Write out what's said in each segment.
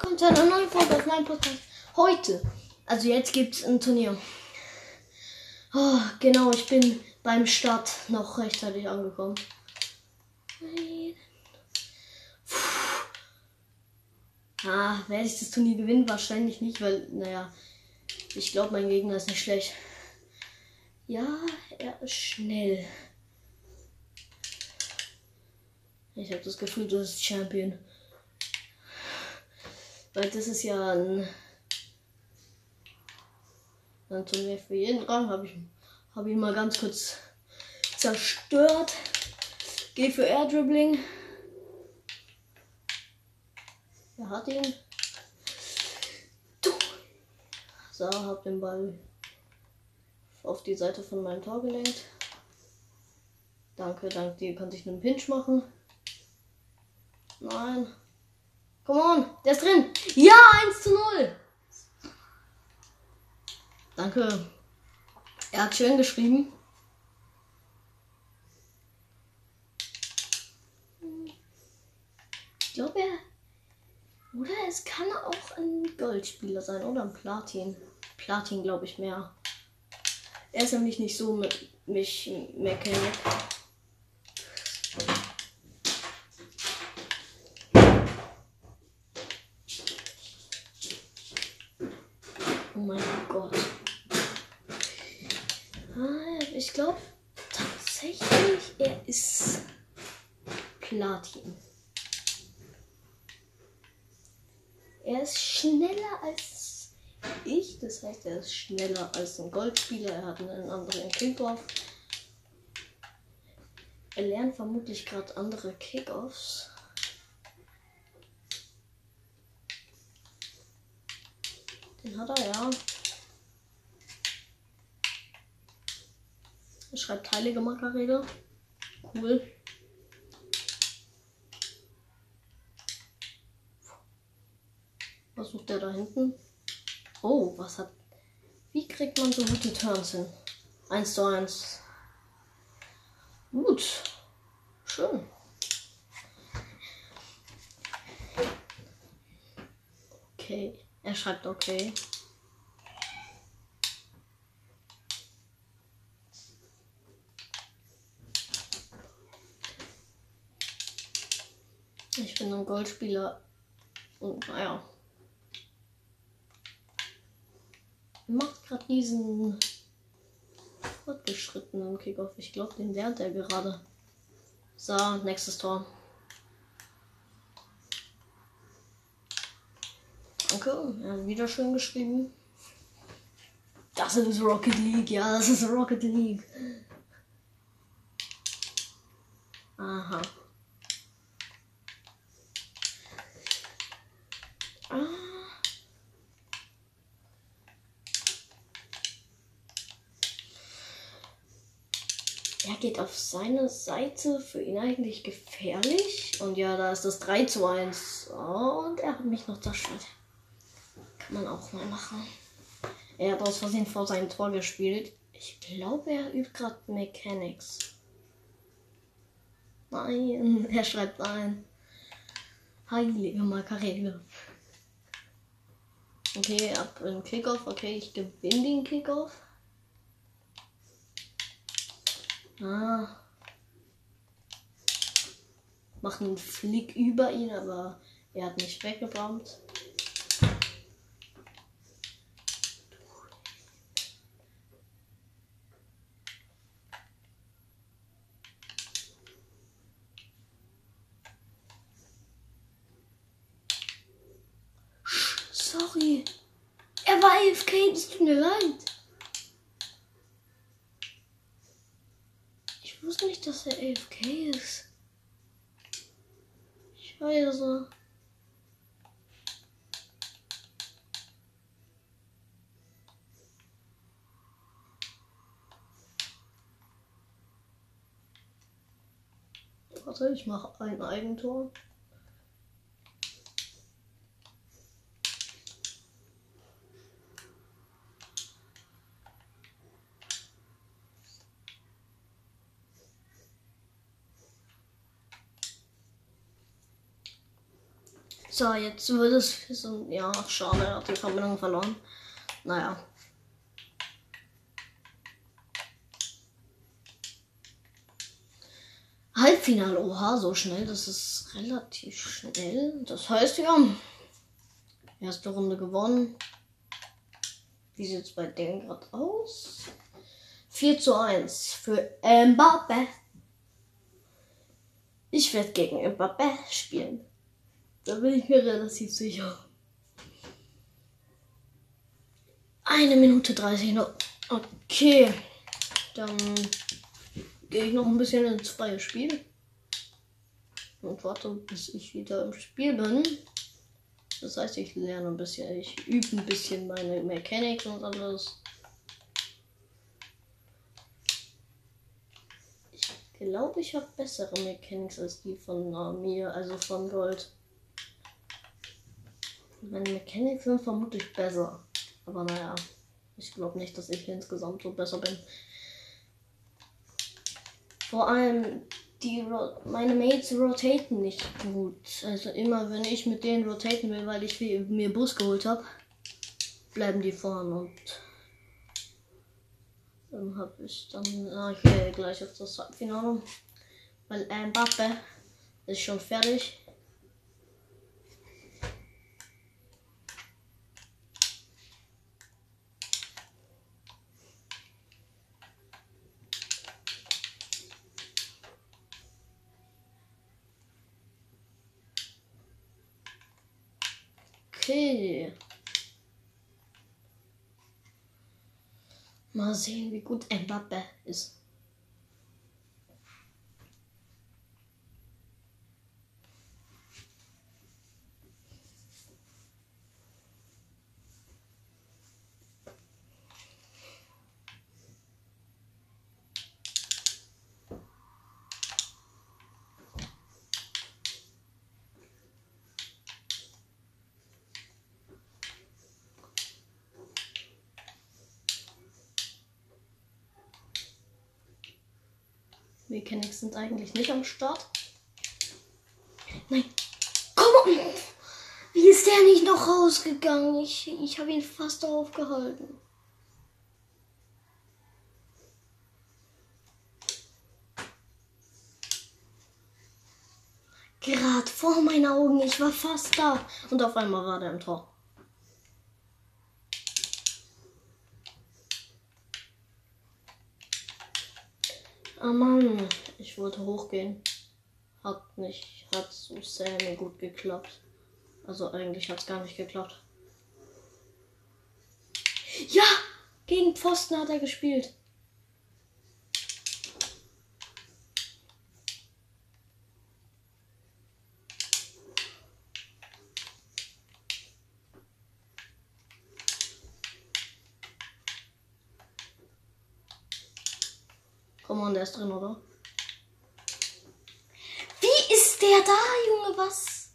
willkommen zu einer neuen Folge auf meinem Podcast. Heute, also jetzt gibt es ein Turnier. Oh, genau, ich bin beim Start noch rechtzeitig angekommen. Ah, werde ich das Turnier gewinnen? Wahrscheinlich nicht, weil, naja, ich glaube, mein Gegner ist nicht schlecht. Ja, er ist schnell. Ich habe das Gefühl, das ist Champion. Weil das ist ja ein, ein Turnier für jeden Rang. Habe ich hab ihn mal ganz kurz zerstört. Geh für Air Dribbling. Er hat ihn. So, hab den Ball auf die Seite von meinem Tor gelenkt. Danke, dank dir konnte ich einen Pinch machen. Nein. Come on, der ist drin. Ja, 1 zu 0. Danke. Er hat schön geschrieben. Ich glaube, er. Oder es kann auch ein Goldspieler sein oder ein Platin. Platin, glaube ich, mehr. Er ist nämlich nicht so mit mich Mechanik. Oh mein Gott. Ah, ich glaube tatsächlich, er ist Platin. Er ist schneller als ich, das heißt, er ist schneller als ein Goldspieler. Er hat einen anderen Kickoff. Er lernt vermutlich gerade andere Kickoffs. Den hat er, ja. Er schreibt heilige Makarede. Cool. Was sucht der da hinten? Oh, was hat. Wie kriegt man so gute Turns hin? 1 zu 1. Gut. Schön. Okay. Er schreibt okay. Ich bin ein Goldspieler und naja. Macht gerade diesen fortgeschrittenen Kickoff. Ich glaube, den lernt er gerade. So, nächstes Tor. Danke, er hat wieder schön geschrieben. Das ist Rocket League, ja, das ist Rocket League. Aha. Ah. Er geht auf seine Seite, für ihn eigentlich gefährlich. Und ja, da ist das 3 zu 1. Und er hat mich noch zerstört. Kann man auch mal machen. Er hat aus Versehen vor seinem Tor gespielt. Ich glaube, er übt gerade Mechanics. Nein, er schreibt ein. Heilige Makarele. Okay, ab in Kickoff. Okay, ich gewinne den Kickoff. Ah. Macht einen Flick über ihn, aber er hat nicht weggebombt. Sorry. Er war AFK, es tut mir leid. Ich wusste nicht, dass er AFK ist. Scheiße. Warte, ich mache ein Eigentor. So, jetzt wird es. So, ja, schade, hat die Verbindung verloren. Naja. Halbfinale, oha, so schnell, das ist relativ schnell. Das heißt, ja, erste Runde gewonnen. Wie sieht es bei denen gerade aus? 4 zu 1 für Mbappe. Ich werde gegen Mbappe spielen. Da bin ich mir relativ sicher. Eine Minute 30 noch. Okay. Dann gehe ich noch ein bisschen ins freie Spiel. Und warte, bis ich wieder im Spiel bin. Das heißt, ich lerne ein bisschen, ich übe ein bisschen meine Mechanics und alles. Ich glaube, ich habe bessere Mechanics als die von uh, mir, also von Gold. Meine Mechanics sind vermutlich besser. Aber naja, ich glaube nicht, dass ich insgesamt so besser bin. Vor allem die meine Mates rotaten nicht gut. Also immer wenn ich mit denen rotaten will, weil ich mir Bus geholt habe, bleiben die vorne und dann habe ich dann okay gleich auf das Halbfinale, weil Mbappe ist schon fertig. Okay. Mal sehen, wie gut Mbappe ist. Mechanics sind eigentlich nicht am Start. Nein. Komm! Wie ist der nicht noch rausgegangen? Ich, ich habe ihn fast aufgehalten. Gerade vor meinen Augen. Ich war fast da. Und auf einmal war der im Tor. Oh Mann, ich wollte hochgehen. Hat nicht, hat so semi gut geklappt. Also eigentlich hat es gar nicht geklappt. Ja, gegen Pfosten hat er gespielt. Komm on, der ist drin, oder? Wie ist der da, Junge? Was?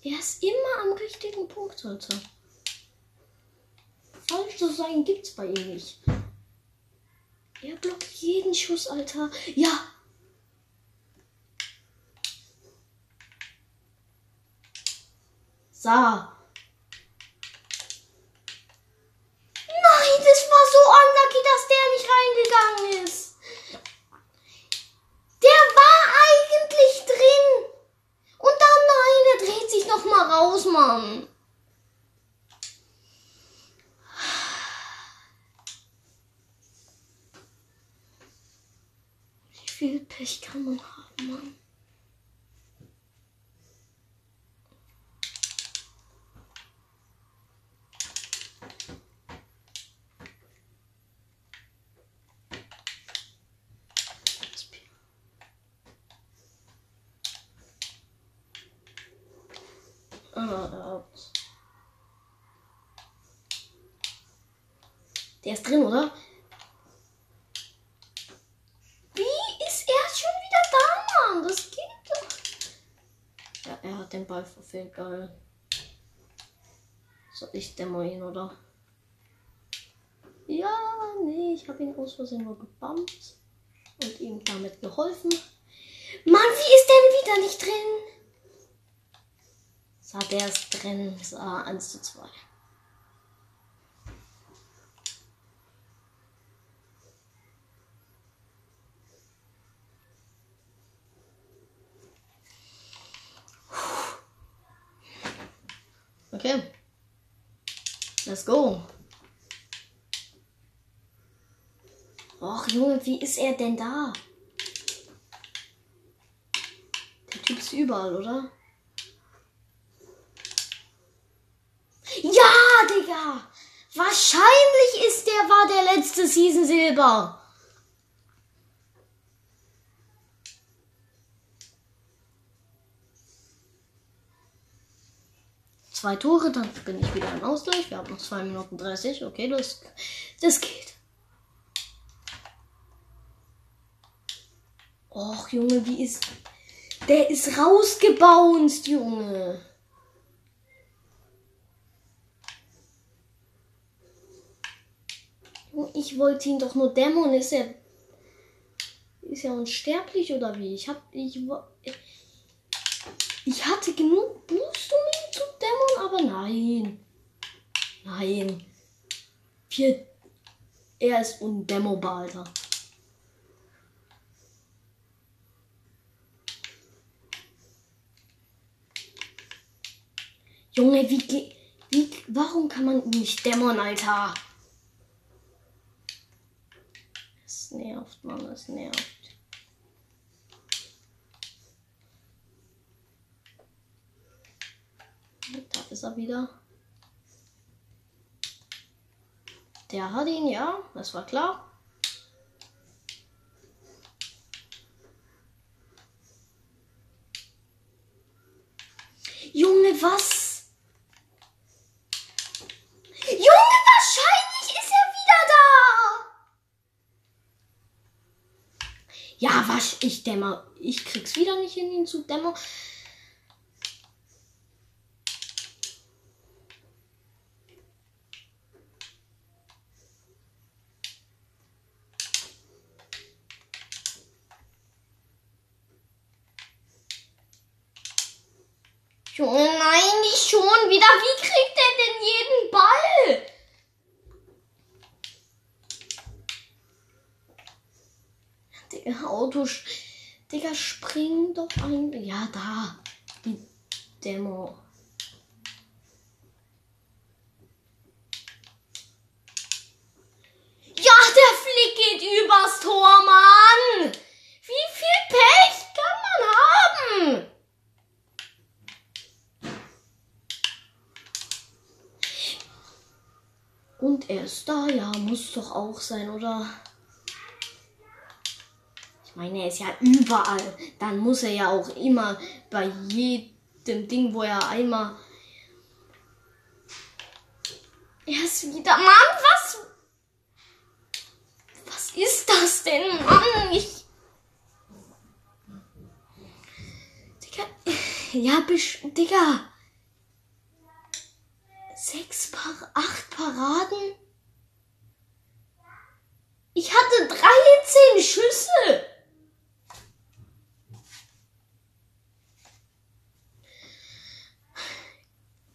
Er ist immer am richtigen Punkt, Alter. Falsch zu sein gibt's bei ihm nicht. Er blockt jeden Schuss, Alter. Ja. So. reingegangen ist. Der war eigentlich drin. Und dann nein, der dreht sich noch mal raus, Mann. Wie viel Pech kann man haben, Mann? Der ist drin, oder? Wie ist er schon wieder da, Mann? Das geht doch. Ja, er hat den Ball verfehlt, geil. Soll ich dämmer ihn, oder? Ja, nee, ich habe ihn aus Versehen nur gebammt. und ihm damit geholfen. Mann, wie ist der wieder nicht drin? So, der ist drin. So, 1 zu 2. Okay. Let's go. Och, Junge, wie ist er denn da? Der Typ ist überall, oder? Ja, Digga! Wahrscheinlich ist der war der letzte Season Silber. Zwei Tore, dann bin ich wieder im Ausgleich. Wir haben noch 2 Minuten 30. Okay, das, das geht. Och, Junge, wie ist. Der ist rausgebounced, Junge. Ich wollte ihn doch nur dämmern. Ist er. Ist er unsterblich oder wie? Ich hab. Ich, ich hatte genug Boost, um aber nein. Nein. Wir, er ist undämmerbar, Alter. Junge, wie, wie, warum kann man ihn nicht dämmern, Alter? Es nervt, Mann, es nervt. Da ist er wieder. Der hat ihn, ja, das war klar. Junge, was? Junge, wahrscheinlich ist er wieder da. Ja, was? Ich dämmer. Ich krieg's wieder nicht hin, ihn zu dämmern. Junge, nein, nicht schon wieder. Wie kriegt er denn jeden Ball? Digga, Auto. Digga, spring doch ein. Ja, da. Die Demo. Ja, der Flick geht übers Tor, Mann. Wie viel Pech kann man haben? Und er ist da, ja, muss doch auch sein, oder? Ich meine, er ist ja überall. Dann muss er ja auch immer bei jedem Ding, wo er einmal. Er ist wieder. Mann, was? Was ist das denn, Mann? Ich. Digga. Ja, bisch. Digga sechs Par acht Paraden. Ich hatte 13 Schüsse.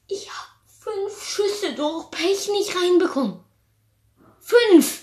Ich habe fünf Schüsse durch Pech nicht reinbekommen. Fünf.